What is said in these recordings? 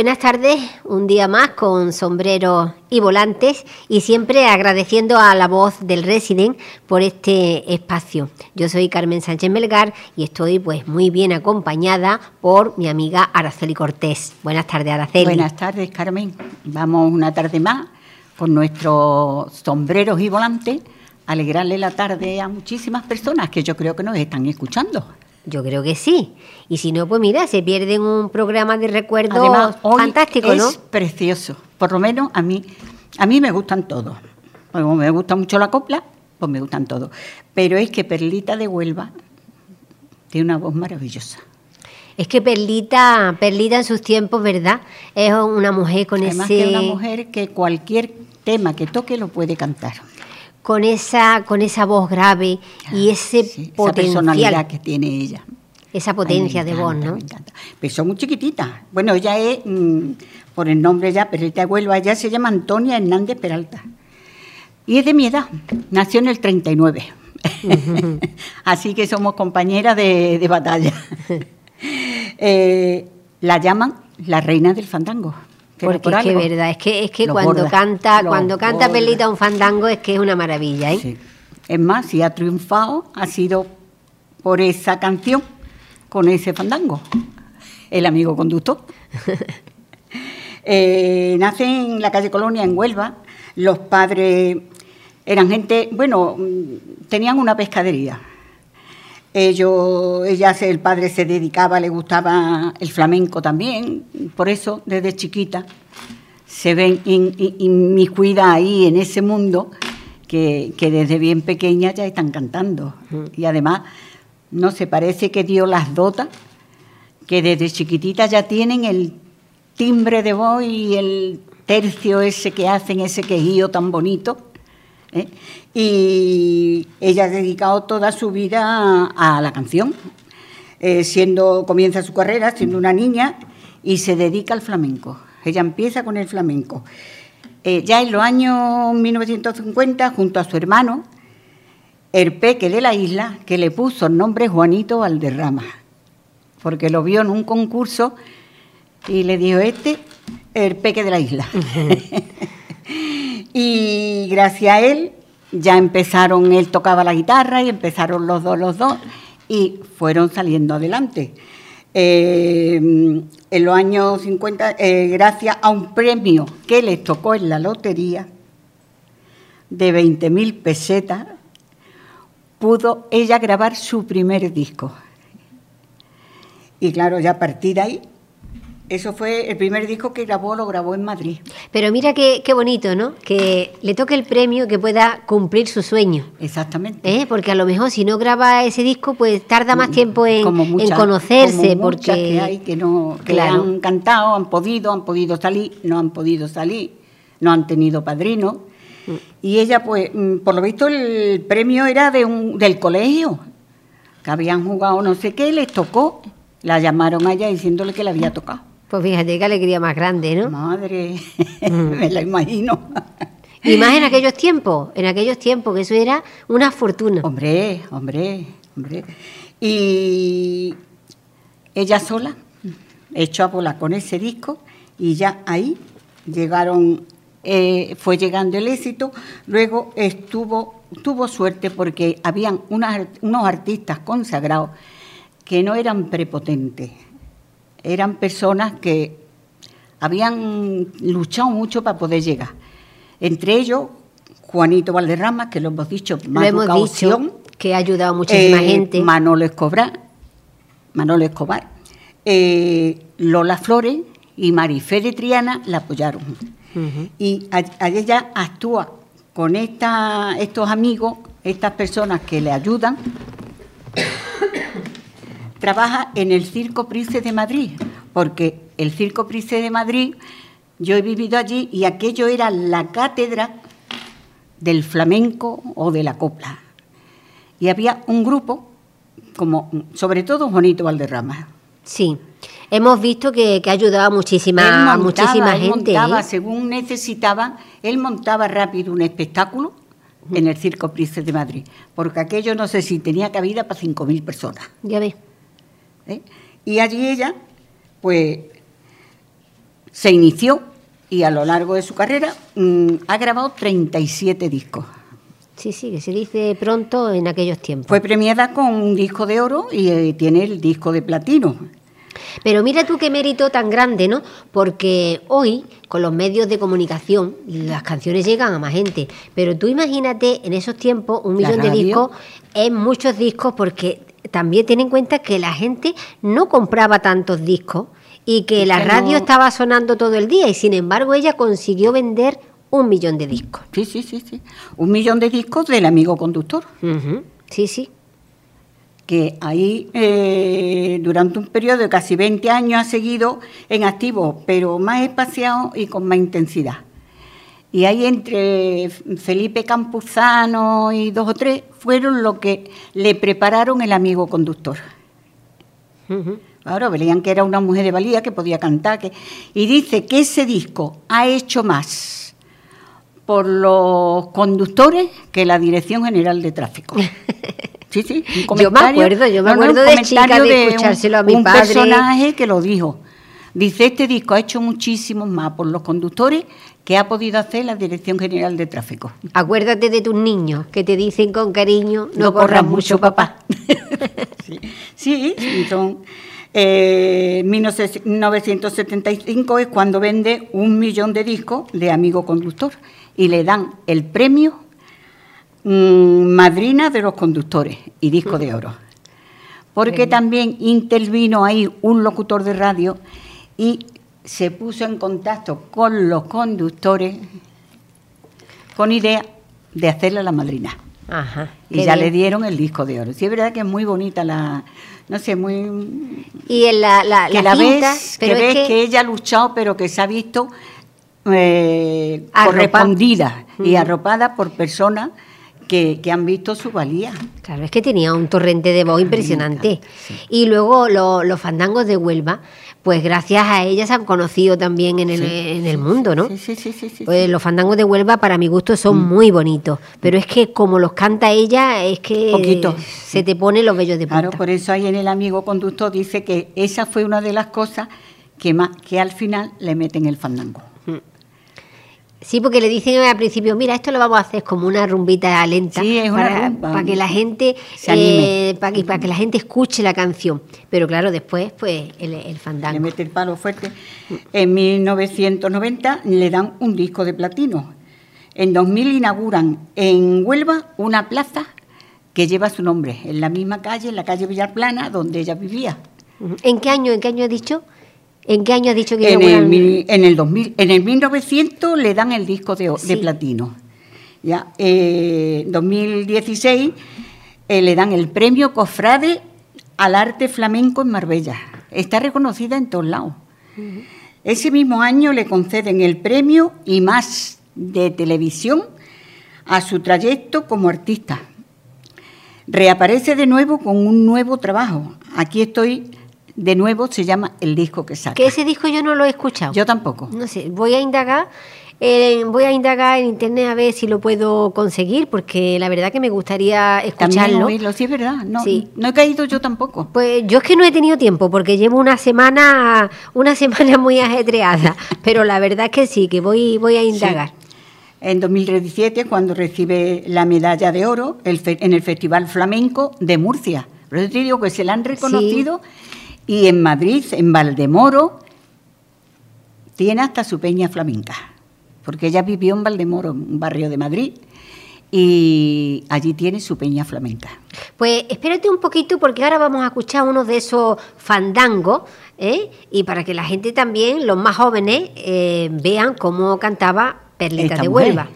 Buenas tardes, un día más con sombreros y volantes y siempre agradeciendo a la voz del Resident por este espacio. Yo soy Carmen Sánchez Melgar y estoy pues muy bien acompañada por mi amiga Araceli Cortés. Buenas tardes, Araceli. Buenas tardes, Carmen. Vamos una tarde más con nuestros sombreros y volantes alegrarle la tarde a muchísimas personas que yo creo que nos están escuchando. Yo creo que sí. Y si no, pues mira, se pierden un programa de recuerdos fantástico, ¿no? Es precioso. Por lo menos a mí, a mí me gustan todos. Como me gusta mucho la copla, pues me gustan todos. Pero es que Perlita de Huelva tiene una voz maravillosa. Es que Perlita, Perlita en sus tiempos, ¿verdad? Es una mujer con Además ese... que una mujer que cualquier tema que toque lo puede cantar con esa, con esa voz grave y ese potencial. personalidad que tiene ella. Esa potencia de voz, ¿no? Me encanta. Pero son muy chiquitita. Bueno, ella es, mm, por el nombre ya, pero ella vuelvo, ella se llama Antonia Hernández Peralta. Y es de mi edad, nació en el 39. Así que somos compañeras de, batalla. Eh, la llaman la reina del fandango. Porque es que verdad, es que, es que cuando canta, cuando canta Pelita un fandango es que es una maravilla, ¿eh? Es más, si ha triunfado, ha sido por esa canción, con ese fandango. El amigo conductor. Eh, nace en la calle Colonia, en Huelva. Los padres eran gente, bueno, tenían una pescadería. Ellos, ella, el padre se dedicaba, le gustaba el flamenco también, por eso desde chiquita se ven inmiscuida ahí en ese mundo que, desde bien pequeña ya están cantando. Y además, no se parece que Dios las dota, que desde chiquitita ya tienen el timbre de voz y el tercio ese que hacen, ese quejío tan bonito ¿eh? Y ella ha dedicado toda su vida a, la canción. Eh, siendo, comienza su carrera siendo una niña y se dedica al flamenco. Ella empieza con el flamenco. Eh, ya en los años 1950, junto a su hermano, el peque de la isla, que le puso el nombre Juanito Valderrama, porque lo vio en un concurso y le dijo, este, el peque de la isla. Y gracias a él ya empezaron, él tocaba la guitarra y empezaron los dos, los dos, y fueron saliendo adelante. Eh, en los años 50, eh, gracias a un premio que les tocó en la lotería de 20.000 pesetas, pudo ella grabar su primer disco. Y claro, ya a partir de ahí eso fue el primer disco que grabó, lo grabó en Madrid. Pero mira qué, qué bonito, ¿no? Que le toque el premio que pueda cumplir su sueño. Exactamente. ¿Eh? Porque a lo mejor si no graba ese disco, pues tarda más tiempo en, conocerse. Como porque que hay que no que han cantado, han podido, han podido salir, no han podido salir, no han tenido padrino. Mm. Y ella, pues, mm, por lo visto, el premio era de un, del colegio, que habían jugado no sé qué, les tocó. La llamaron a ella diciéndole que le había tocado. Pues fíjate qué alegría más grande, ¿no? Madre, mm. me la imagino. Y más en aquellos tiempos, en aquellos tiempos, que eso era una fortuna. Hombre, hombre, hombre. Y ella sola echó a volar con ese disco y ya ahí llegaron, eh, fue llegando el éxito. Luego estuvo, tuvo suerte porque habían unos artistas consagrados que no eran prepotentes eran personas que habían luchado mucho para poder llegar. Entre ellos, Juanito Valderrama, que lo hemos dicho, lo hemos dicho, que ha ayudado a muchísima eh, gente. Manolo Escobar, Manolo Escobar, eh, Lola Flores y Marifé de Triana la apoyaron. Y ella actúa con esta, estos amigos, estas personas que le ayudan trabaja en el Circo Price de Madrid, porque el Circo Price de Madrid, yo he vivido allí y aquello era la cátedra del flamenco o de la copla. Y había un grupo, como sobre todo Juanito Valderrama. Sí, hemos visto que, que ayudaba a muchísima, muchísima gente. Montaba, ¿eh? según necesitaba, él montaba rápido un espectáculo en el Circo Price de Madrid, porque aquello no sé si tenía cabida para 5.000 personas. Ya ves. ¿Eh? Y allí ella, pues, se inició y a lo largo de su carrera mm, ha grabado 37 discos. Sí, sí, que se dice pronto en aquellos tiempos. Fue premiada con un disco de oro y eh, tiene el disco de platino. Pero mira tú qué mérito tan grande, ¿no? Porque hoy, con los medios de comunicación, las canciones llegan a más gente. Pero tú imagínate, en esos tiempos, un millón de discos es muchos discos porque también ten en cuenta que la gente no compraba tantos discos y que la radio estaba sonando todo el día y sin embargo ella consiguió vender un millón de discos. Sí, sí, sí, sí. Un millón de discos del amigo conductor. Sí, sí. que ahí eh, durante un periodo de casi 20 años ha seguido en activo, pero más espaciado y con más intensidad. Y ahí entre Felipe Campuzano y dos o tres fueron lo que le prepararon el amigo conductor. Ahora veían que era una mujer de valía que podía cantar. Que, y dice que ese disco ha hecho más por los conductores que la Dirección General de Tráfico. Sí, sí. un Yo me acuerdo, yo me no, no, acuerdo de comentario chica de un- escuchárselo a mi un padre. personaje que lo dijo. Dice, este disco ha hecho muchísimo más por los conductores que ha podido hacer la Dirección General de Tráfico. Acuérdate de tus niños que te dicen con cariño, no, corras mucho, papá. sí, sí, sí, son. Eh, 1975 es cuando vende un millón de discos de Amigo Conductor y le dan el premio mm, Madrina de los Conductores y disco de oro. Porque también intervino ahí un locutor de radio y se puso en contacto con los conductores con idea de hacerle la madrina. Ajá. Y ya bien. le dieron el disco de oro. Sí, es verdad que es muy bonita la. No sé, muy. Y en la, la, que la ves, pero que es ves que, que... ella ha luchado, pero que se ha visto eh, correspondida y arropada por personas que, que han visto su valía. Claro, es que tenía un torrente de voz impresionante. sí. Y luego lo- los fandangos de Huelva, pues gracias a ella se han conocido también en el, Sí, en el mundo, ¿no? Sí, sí, sí, sí. sí, Pues los fandangos de Huelva, para mi gusto, son Mm. muy bonitos. Pero es que como los canta ella, es que Poquito. se te pone los vellos de punta. Claro, por eso ahí en el amigo conductor dice que esa fue una de las cosas que, más, que al final le meten el fandango. Sí, porque le dicen al principio, mira, esto lo vamos a hacer como una rumbita lenta Sí, es una para, rumba. para que la gente Se anime. eh, para, que, para que la gente escuche la canción. Pero claro, después, pues, el, el Le fandango. mete el palo fuerte. En 1990 le dan un disco de platino. En 2000 inauguran en Huelva una plaza que lleva su nombre, en la misma calle, en la calle Villarplana, donde ella vivía. ¿En qué año, en qué año has dicho? ¿En qué año has dicho que En el, mil- en el 2000, en el 1900 le dan el disco de, platino. Ya, eh, 2016 eh, le dan el premio Cofrade al arte flamenco en Marbella. Está reconocida en todos lados. Ese mismo año le conceden el premio y más de televisión a su trayecto como artista. Reaparece de nuevo con un nuevo trabajo. Aquí estoy de nuevo, se llama El disco que saca. Que ese disco yo no lo he escuchado. Yo tampoco. No sé, voy a indagar, eh, voy a indagar en internet a ver si lo puedo conseguir, porque la verdad que me gustaría También escucharlo. oírlo, sí es verdad. No, Sí. no he caído yo tampoco. Pues yo es que no he tenido tiempo porque llevo una semana, una semana muy ajetreada, pero la verdad es que sí, que voy, voy a indagar. En 2017, cuando recibe la medalla de oro el fe- en el Festival Flamenco de Murcia. Por eso te digo que se la han reconocido. Y en Madrid, en Valdemoro, tiene hasta su peña flamenca. Porque ella vivió en Valdemoro, un barrio de Madrid, y allí tiene su peña flamenca. Pues espérate un poquito porque ahora vamos a escuchar uno de esos fandangos, ¿eh? y para que la gente también, los más jóvenes, eh, vean cómo cantaba Perlita Esta de. Huelva.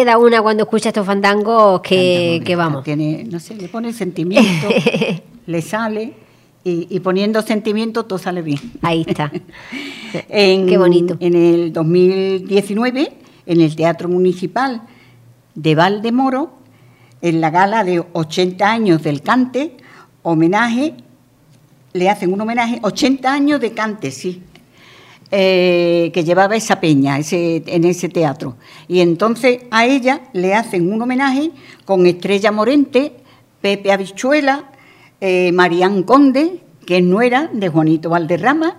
Queda una cuando escucha estos fandangos que, que vamos. Tiene, no sé, le pone sentimiento, le sale y, y poniendo sentimiento todo sale bien. Ahí está. En, Qué bonito. En el 2019, en el Teatro Municipal de Valdemoro, en la gala de 80 años del cante, homenaje, le hacen un homenaje, 80 años de cante, sí, eh, que llevaba esa peña ese, en ese teatro. Y entonces a ella le hacen un homenaje con Estrella Morente, Pepe Habichuela, eh, Marían Conde, que es nuera de Juanito Valderrama,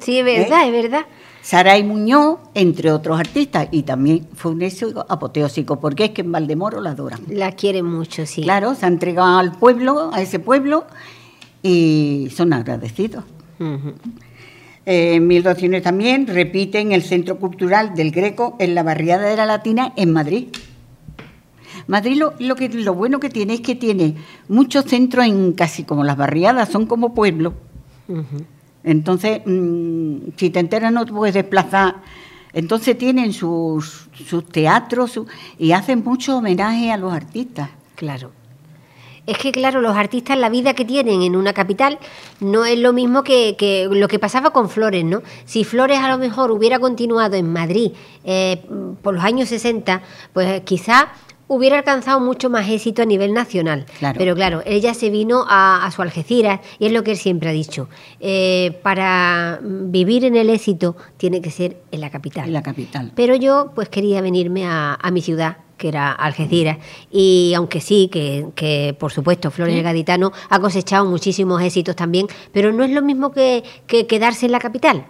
Sí, es verdad, es verdad. Saray Muñoz, entre otros artistas, y también fue un éxito apoteósico, porque es que en Valdemoro la adoran. La quieren mucho, sí. Claro, se ha entregado al pueblo, a ese pueblo, y son agradecidos. Eh, En 1200 también repite en el Centro Cultural del Greco, en la barriada de la Latina, en Madrid. Madrid lo, lo que, lo bueno que tiene es que tiene muchos centros en casi como las barriadas, son como pueblos. Ujú. Entonces, mm, si te enteras no te puedes desplazar. Entonces tienen sus, sus teatros su- y hacen mucho homenaje a los artistas. Claro. Es que, claro, los artistas, la vida que tienen en una capital no es lo mismo que, que lo que pasaba con Flores, ¿no? Si Flores a lo mejor hubiera continuado en Madrid eh, por los años 60, pues quizá hubiera alcanzado mucho más éxito a nivel nacional. Claro. Pero claro, ella se vino a, a su Algeciras y es lo que él siempre ha dicho. eh, para vivir en el éxito tiene que ser en la capital. En la capital. Pero yo pues quería venirme a, a mi ciudad, que era Algeciras, y aunque sí, que, que, por supuesto Flores el Gaditano ha cosechado muchísimos éxitos también, pero no es lo mismo que, que quedarse en la capital.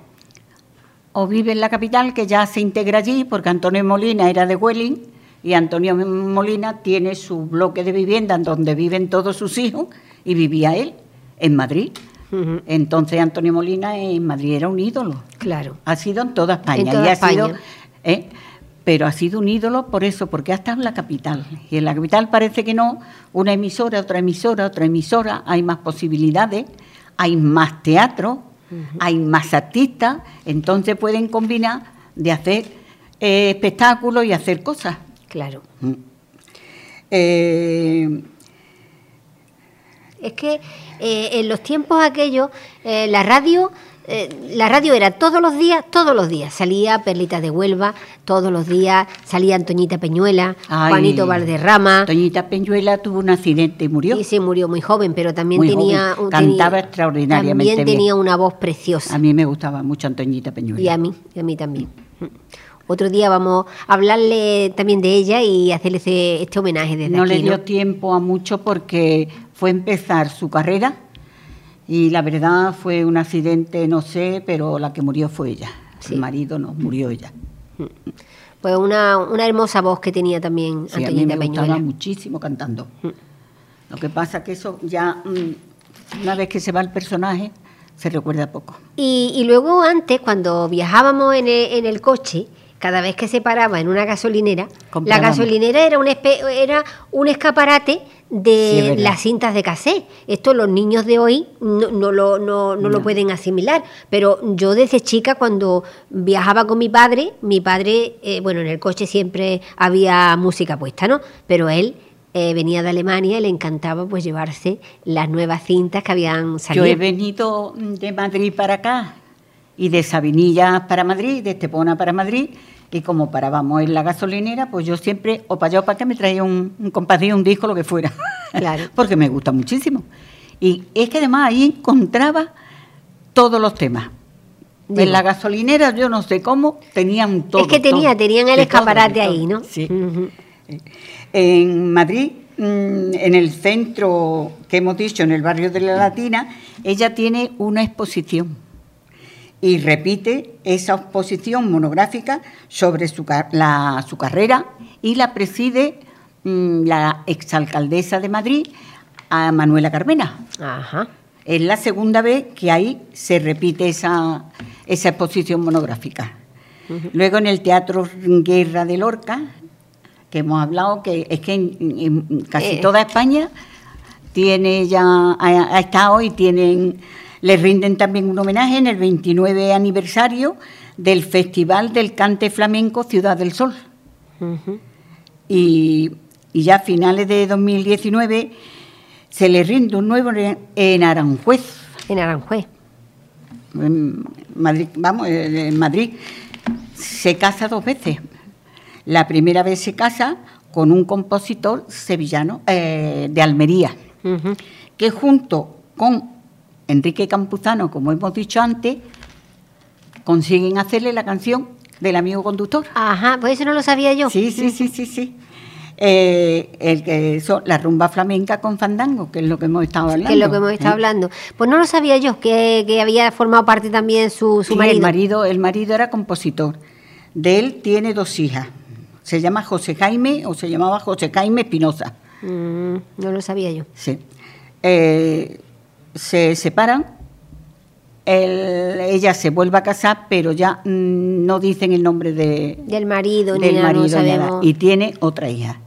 O vive en la capital, que ya se integra allí, porque Antonio Molina era de Huelin, y Antonio Molina tiene su bloque de vivienda en donde viven todos sus hijos, y vivía él, en Madrid. Entonces Antonio Molina en Madrid era un ídolo. Claro. Ha sido en toda España. En toda y ha España. sido, ¿eh? Pero ha sido un ídolo por eso, porque ha estado en la capital. Y en la capital parece que no, una emisora, otra emisora, otra emisora, hay más posibilidades, hay más teatro, hay más artistas, entonces pueden combinar de hacer eh, espectáculos y hacer cosas. Claro. Mm. Eh, Es que eh, en los tiempos aquellos, la radio, eh, la radio era todos los días, todos los días. Salía Perlita de Huelva, todos los días, salía Antoñita Peñuela, ay, Juanito Valderrama. Toñita Peñuela tuvo un accidente y murió. Y se murió muy joven, pero también Muy tenía, joven. Cantaba tenía- extraordinariamente También bien. tenía una voz preciosa. A mí me gustaba mucho Antoñita Peñuela. Y a mí, y a mí también. Otro día vamos a hablarle también de ella y hacerle ese- este homenaje desde no aquí. le dio ¿no? tiempo a mucho porque fue empezar su carrera y la verdad fue un accidente, no sé, pero la que murió fue ella. Sí. El marido no, murió ella. Pues una, una hermosa voz que tenía también Sí, a mí me gustaba muchísimo cantando. Lo que pasa que eso ya, mm, una vez que se va el personaje, se recuerda poco. Y, y luego antes, cuando viajábamos en el, en el coche, cada vez que se paraba en una gasolinera, la gasolinera era un, espe- era un escaparate de las cintas de cassette. Esto los niños de hoy no, no lo, no, no lo pueden asimilar. Pero yo desde chica, cuando viajaba con mi padre, mi padre, eh, bueno, en el coche siempre había música puesta, ¿no? Pero él eh, venía de Alemania y le encantaba pues llevarse las nuevas cintas que habían salido. Yo he venido de Madrid para acá y de Sabinillas para Madrid, de Estepona para Madrid, y como parábamos en la gasolinera, pues yo siempre, o para allá o para acá, me traía un, un un disco, lo que fuera. Claro. Porque me gusta muchísimo. Y es que además ahí encontraba todos los temas. Digo. En la gasolinera, yo no sé cómo, tenían todo. es que tenía, todo, tenían el escaparate todo. ahí, ¿no? Sí. Ujú. En Madrid, mm, en el centro que hemos dicho, en el barrio de la Latina, ella tiene una exposición y repite esa exposición monográfica sobre su, la- su carrera y la preside mm, la exalcaldesa de Madrid, a Manuela Carmena. Ajá. Es la segunda vez que ahí se repite esa, esa exposición monográfica. Luego en el Teatro Guerra de Lorca, que hemos hablado, que es que en, en casi Eh. toda España tiene ya, ha, ha estado y tienen, le rinden también un homenaje en el 29 aniversario del Festival del Cante Flamenco Ciudad del Sol. Y, y ya a finales de 2019 se le rinde un nuevo en- en Aranjuez. En Aranjuez. En Madrid, vamos, en Madrid se casa dos veces. La primera vez se casa con un compositor sevillano eh, de Almería, que junto con Enrique Campuzano, como hemos dicho antes, consiguen hacerle la canción del amigo conductor. Ajá, pues eso no lo sabía yo. Sí, sí, sí, sí, sí. Eh, el que son la rumba flamenca con fandango, que es lo que hemos estado hablando. Que es lo que hemos estado ¿eh? hablando. Pues no lo sabía yo, que, que había formado parte también su, su Sí, marido. El marido, el marido era compositor. De él tiene dos hijas. Se llama José Jaime o se llamaba José Jaime Espinosa. Mm, no lo sabía yo. Sí. Eh, se separan. él- ella se vuelve a casar, pero ya no dicen el nombre de, Del marido, ni del nada, no marido. ni nada. Y tiene otra hija.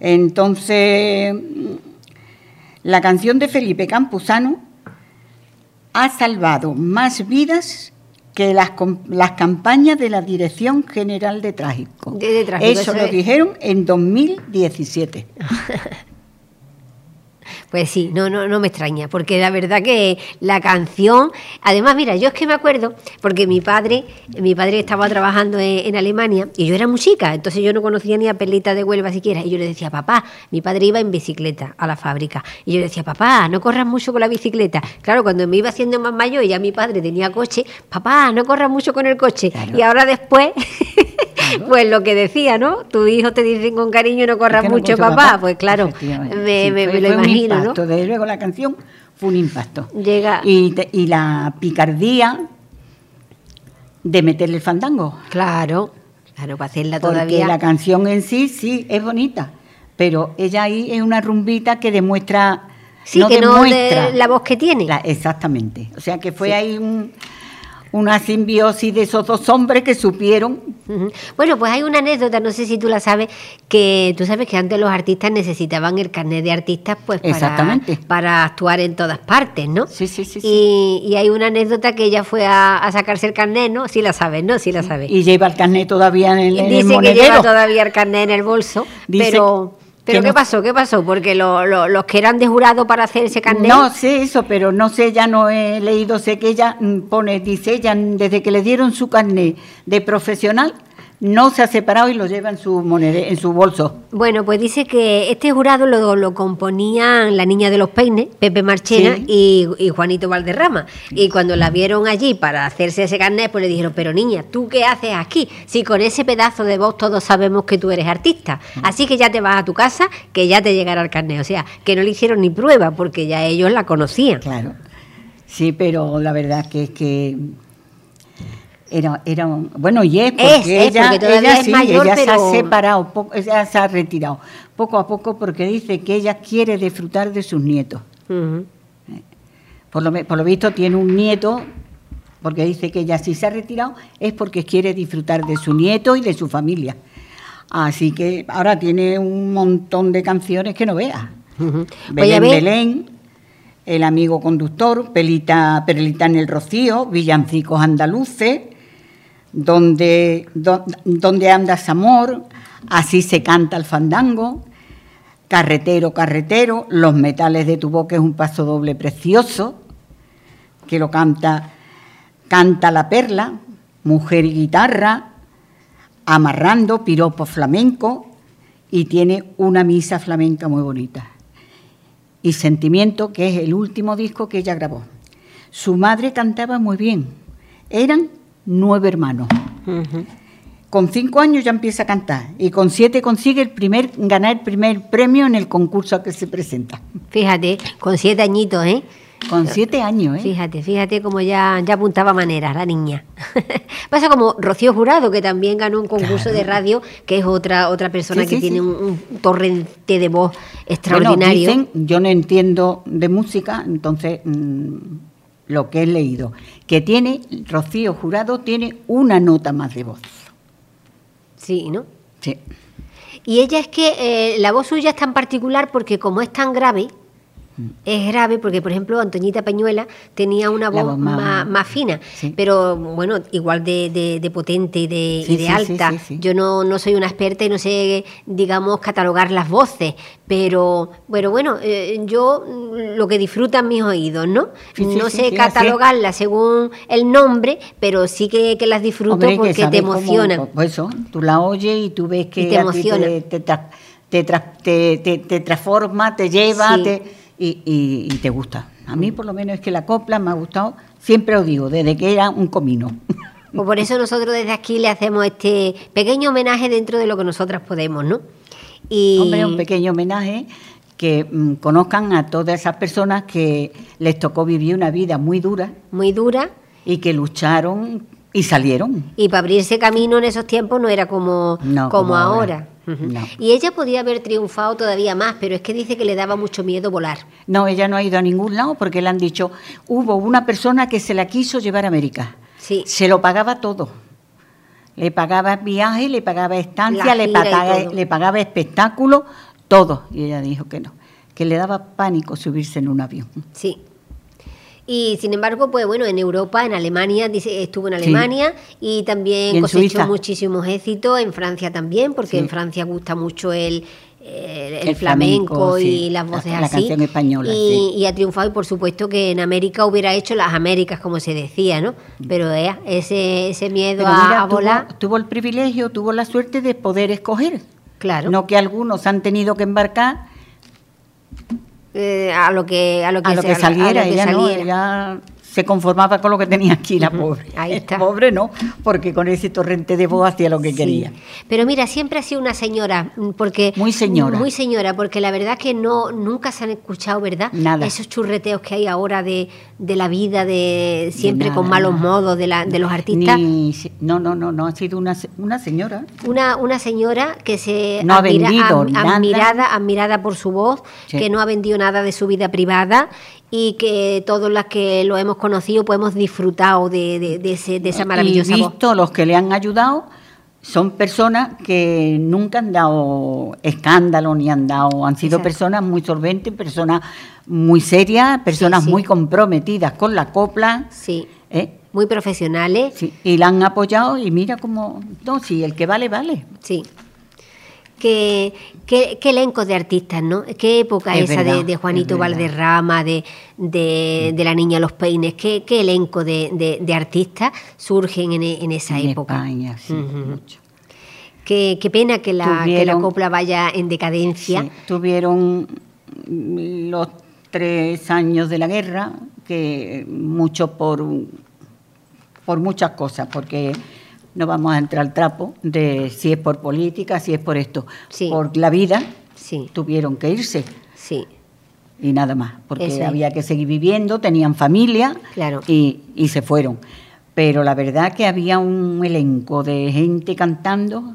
Entonces, la canción de Felipe Campuzano ha salvado más vidas que las, las campañas de la Dirección General de Tráfico. De- de tráfico, eso, eso lo es. dijeron en 2017. Pues sí, no, no, no me extraña, porque la verdad que la canción, además, mira, yo es que me acuerdo, porque mi padre, mi padre estaba trabajando en, en Alemania y yo era muy chica, entonces yo no conocía ni a Perlita de Huelva siquiera, y yo le decía, papá, mi padre iba en bicicleta a la fábrica, y yo le decía, papá, no corras mucho con la bicicleta. Claro, cuando me iba haciendo más mayor y ya mi padre tenía coche, papá, no corras mucho con el coche. Claro. Y ahora después, pues lo que decía, ¿no? Tu hijo te dicen con cariño, no corras no mucho, papá. Pues claro, me, Sí, me- lo imagino, ¿no? Impacto, Desde luego la canción fue un impacto. Llega. Y, te- y la picardía de meterle el fandango. Claro, claro, para hacerla Porque todavía. la canción en sí, sí, es bonita. Pero ella ahí es una rumbita que demuestra. Sí, que no de demuestra la voz que tiene. la- exactamente. O sea que fue ahí un- una simbiosis de esos dos hombres que supieron. Bueno, pues hay una anécdota, no sé si tú la sabes, que tú sabes que antes los artistas necesitaban el carnet de artistas pues para, Exactamente. para actuar en todas partes, ¿no? Sí, sí, sí. sí. Y, y hay una anécdota que ella fue a, a sacarse el carnet, ¿no? Sí la sabes, ¿no? Sí la sabes. Y lleva el carnet todavía en el, en el Dice que monedero. lleva todavía el carnet en el bolso, Dice pero... ¿Pero qué no- pasó? ¿Qué pasó? Porque lo- lo- los que eran de jurado para hacer ese carnet... No sé eso, pero no sé, ya no he leído, sé que ella mm, pone, dice ella, desde que le dieron su carnet de profesional, no se ha separado y lo lleva en su monede- en su bolso. Bueno, pues dice que este jurado lo, lo componían la niña de los peines, Pepe Marchena Sí. y, y Juanito Valderrama. Y cuando la vieron allí para hacerse ese carnet, pues le dijeron, pero niña, ¿tú qué haces aquí? Si con ese pedazo de voz todos sabemos que tú eres artista. Así que ya te vas a tu casa, que ya te llegará el carnet. O sea, que no le hicieron ni prueba, porque ya ellos la conocían. Claro. Sí, pero la verdad que es que era, era un- bueno, y es porque Es, es, ella, porque todavía ella es sí, mayor, ella se ha separado, poco- ella se ha retirado poco a poco porque dice que ella quiere disfrutar de sus nietos. Ujú. Por lo, por lo visto tiene un nieto, porque dice que ella si se ha retirado es porque quiere disfrutar de su nieto y de su familia. Así que ahora tiene un montón de canciones que no veas. Ujú. Pues ya Belén Belén, El amigo conductor, Pelita, Perlita en el Rocío, Villancicos andaluces, donde, do- donde andas amor, así se canta el fandango, Carretero, carretero, Los metales de tu boca es un paso doble precioso, que lo canta, canta la perla, Mujer y guitarra, Amarrando, piropo flamenco, y tiene una misa flamenca muy bonita y Sentimiento, que es el último disco que ella grabó. Su madre cantaba muy bien. Eran nueve hermanos. Con cinco años ya empieza a cantar y con siete consigue el primer, ganar el primer premio en el concurso a que se presenta. Fíjate, con siete añitos, ¿eh? Con siete años, ¿eh? Fíjate, fíjate cómo ya, ya apuntaba maneras la niña. Pasa como Rocío Jurado, que también ganó un concurso de radio, que es otra, otra persona Sí, que sí, tiene sí. un, un torrente de voz Bueno, extraordinario. dicen, yo no entiendo de música, entonces mm, lo que he leído, que tiene, Rocío Jurado tiene una nota más de voz. Sí, ¿no? Sí. Y ella es que eh, la voz suya es tan particular porque como es tan grave. Es grave porque, por ejemplo, Antoñita Peñuela tenía una voz voz más, más- más fina, sí. pero bueno, igual de, de- de potente y de, y Sí, de sí, sí, alta. Yo no, no soy una experta y no sé, digamos, catalogar las voces, pero bueno, bueno, eh, yo mm, lo que disfrutan mis oídos, ¿no? No sé catalogarlas según el nombre, pero sí que, que las disfruto Hombre, que porque te sabes cómo- emocionan. pues eso, tú la oyes y tú ves que Y te emociona. te, te, te tra- te- te- te transforma, te lleva Sí. te- y, y- y te gusta. A mí por lo menos es que la copla me ha gustado, siempre os digo, desde que era un comino. Pues por eso nosotros desde aquí le hacemos este pequeño homenaje dentro de lo que nosotras podemos, ¿no? Y Hombre, un pequeño homenaje que mm, conozcan a todas esas personas que les tocó vivir una vida muy dura muy dura y que lucharon y salieron. y para abrirse camino en esos tiempos no era como, No, como, como ahora. ahora. Ujú. No. Y ella podía haber triunfado todavía más, pero es que dice que le daba mucho miedo volar. No, ella no ha ido a ningún lado porque le han dicho, hubo una persona que se la quiso llevar a América. Sí, Se lo pagaba todo. Le pagaba viaje, le pagaba estancia, le pagaba, le pagaba espectáculo, todo. Y ella dijo que no, que le daba pánico subirse en un avión. sí. Y sin embargo, pues bueno, en Europa, en Alemania, dice, estuvo en Sí. Alemania y también Y cosechó Suiza. muchísimos éxitos, en Francia también, porque Sí. en Francia gusta mucho el, el, el El flamenco, flamenco, y sí, las la- voces la así. canción española, y, sí. y ha triunfado y por supuesto que en América hubiera hecho las Américas, como se decía, ¿no? Pero eh, ese, ese miedo Pero a, volar, tuvo, tuvo el privilegio, tuvo la suerte de poder escoger. claro, No que algunos han tenido que embarcar eh, a lo que a lo que, a lo se- que saliera. a lo que ella no, saliera. ella se conformaba con lo que tenía aquí, la pobre. ahí está. Pobre no, porque con ese torrente de voz hacía lo que Sí. quería. Pero mira, siempre ha sido una señora, mm, porque Muy señora. muy señora, porque la verdad que no nunca se han escuchado, ¿verdad? Nada. Esos churreteos que hay ahora de, de la vida, de siempre con nada, malos nada. modos de, la, de los artistas. Ni, no, no, no, no, ha sido una, una señora. Una, una señora que se No ha vendido am- nada. admirada, admirada por su voz, Sí. que no ha vendido nada de su vida privada y que todos las que lo hemos conocido pues hemos disfrutado de, de- de ese- de esa maravillosa y voz. visto los que le han ayudado, son personas que nunca han dado escándalo ni han dado, han sido Exacto. personas muy solventes, personas muy serias, personas sí. muy comprometidas con la copla, Sí, ¿eh? muy profesionales. Sí, y la han apoyado y mira cómo, no, si el que vale, vale. Sí. Qué, qué, qué elenco de artistas, ¿no? Qué época Es esa de, verdad, de Juanito es. Valderrama, de, de, de la niña Los Peines, qué, qué elenco de, de- artistas surgen en, en esa en época. España, sí, mucho. Qué, qué pena que la, que la copla vaya en decadencia. Sí, tuvieron los tres años de la guerra, que mucho por, por muchas cosas, porque no vamos a entrar al trapo de si es por política, si es por esto. Sí. Por la vida Sí, tuvieron que irse sí, y nada más, porque es. había que seguir viviendo, tenían familia Claro. y, y se fueron. Pero la verdad que había un elenco de gente cantando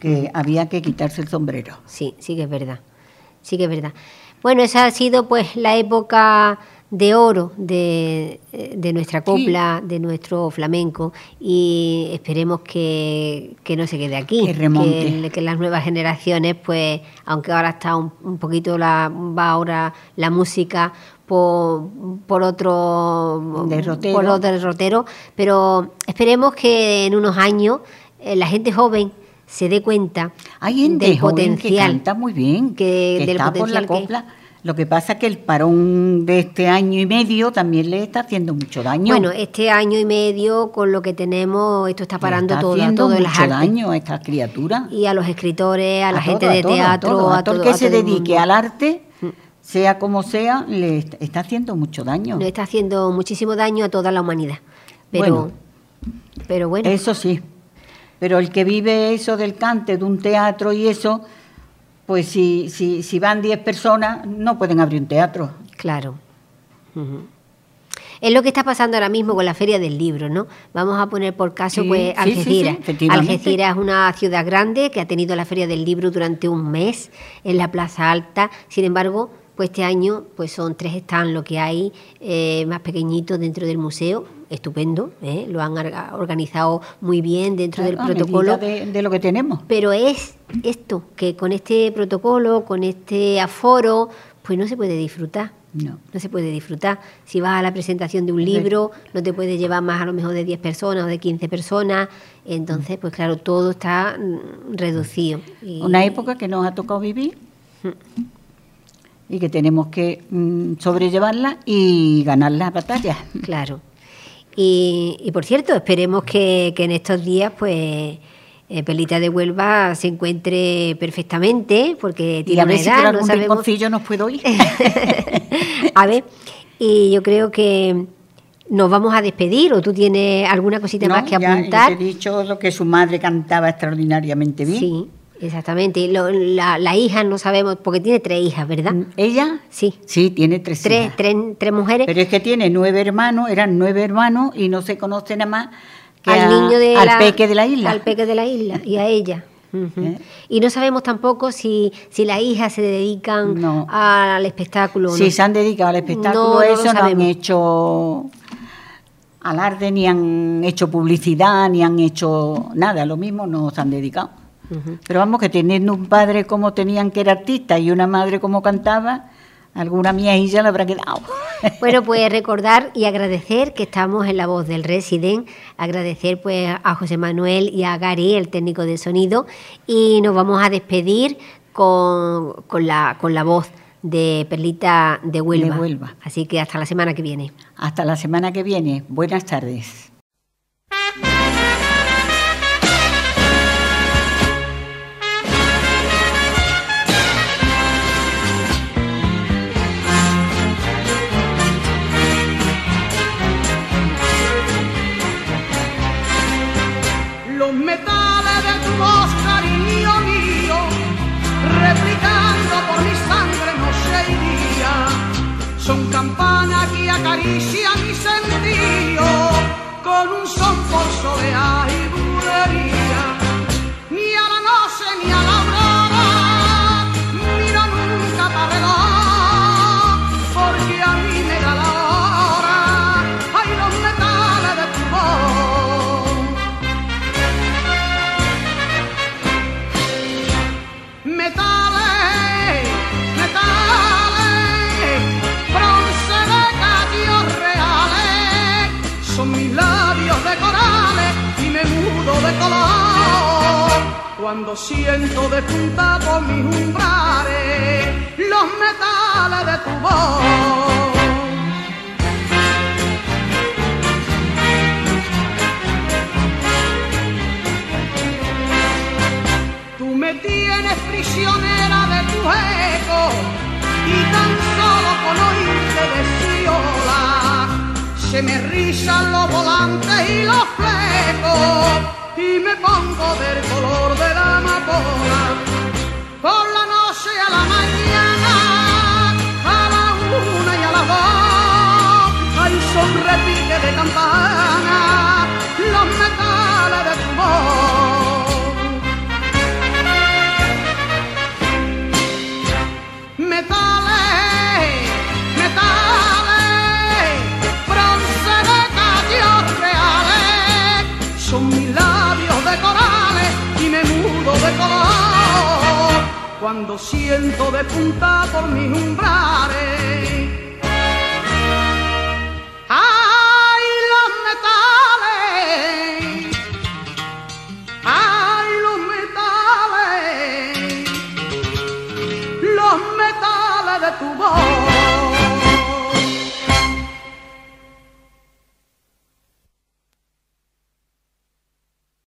que había que quitarse el sombrero. sí, sí que es verdad. Sí que es verdad. Bueno, esa ha sido pues la época de oro de, de nuestra copla, de nuestro flamenco y esperemos que, que no se quede aquí, Que remonte. que, que las nuevas generaciones, pues, aunque ahora está un, un poquito la, va ahora la música por, por otro Derrotero. por otro derrotero, pero esperemos que en unos años eh, la gente joven se dé cuenta Hay gente del joven que potencial canta muy bien, que- que, del está por la potencial que- copla. Lo que pasa es que el parón de este año y medio también le está haciendo mucho daño. Bueno, este año y medio con lo que tenemos, esto está Le parando está todo, haciendo todo mucho las artes. daño a estas criaturas. Y a los escritores, a la A gente todo, de a todo, teatro, a todo, a todo el que a se todo el dedique mundo. al arte, sea como sea, le est- está haciendo mucho daño. Nos está haciendo muchísimo daño a toda la humanidad. Pero Bueno. pero bueno, Eso sí. Pero el que vive eso del cante, de un teatro y eso, pues si, si, si van 10 personas, no pueden abrir un teatro. claro. Ujú. Es lo que está pasando ahora mismo con la Feria del Libro, ¿no? Vamos a poner por caso, Sí, pues, sí, sí, sí, Algeciras. Algeciras es una ciudad grande que ha tenido la Feria del Libro durante un mes en la Plaza Alta. Sin embargo, pues este año pues son tres stands lo que hay eh, más pequeñitos dentro del museo. Estupendo, ¿eh? lo han orga- organizado muy bien dentro Claro, del medida protocolo. De, de lo que tenemos. Pero es esto, que con este protocolo, con este aforo, pues no se puede disfrutar. No. No se puede disfrutar. Si vas a la presentación de un libro, no te puedes llevar más a lo mejor de 10 personas o de 15 personas. Entonces, pues claro, todo está mm, reducido. Y- Una época que nos ha tocado vivir y que tenemos que mm, sobrellevarla y ganar las batallas. Claro. Y, y por cierto, esperemos que, que en estos días, pues, eh, Pelita de Huelva se encuentre perfectamente, porque Y tiene a una ver si edad, por no sabemos. nos puedo ir. a ver, y yo creo que nos vamos a despedir, o tú tienes alguna cosita No, más que ya apuntar. te he dicho lo que su madre cantaba extraordinariamente bien. Sí, exactamente. Lo- la, la hija no sabemos, porque tiene tres hijas, ¿verdad? ¿Ella? Sí. Sí, tiene tres Tres, hijas. tres, tres mujeres. Pero es que tiene nueve hermanos, eran nueve hermanos y no se conoce nada más que al a- niño de al la, peque de la isla. Al peque de la isla y a ella. ¿Eh? Y no sabemos tampoco si, si las hijas se dedican No. al espectáculo Si no. se han dedicado al espectáculo, No, eso no han hecho alarde, ni han hecho publicidad, ni han hecho nada, lo mismo no se han dedicado. Pero vamos, que teniendo un padre como tenían que era artista y una madre como cantaba, alguna miejilla le habrá quedado. Bueno, pues recordar y agradecer que estamos en la voz del Resident, agradecer pues a José Manuel y a Gary, el técnico de sonido, y nos vamos a despedir con, con la, con la voz de Perlita de Huelva. De Huelva. Así que hasta la semana que viene. Hasta la semana que viene. Buenas tardes. Acarician mi sentido con un son por soleá Cuando siento de punta por mis umbrales los metales de tu voz. Tú me tienes prisionera de tu eco y tan solo con oírte deciola se me rizan los volantes y los flecos y me pongo del color de la amapola. Por la noche a la mañana, a la una y a las dos, hay son repique de campana, cuando siento de punta por mis umbrales.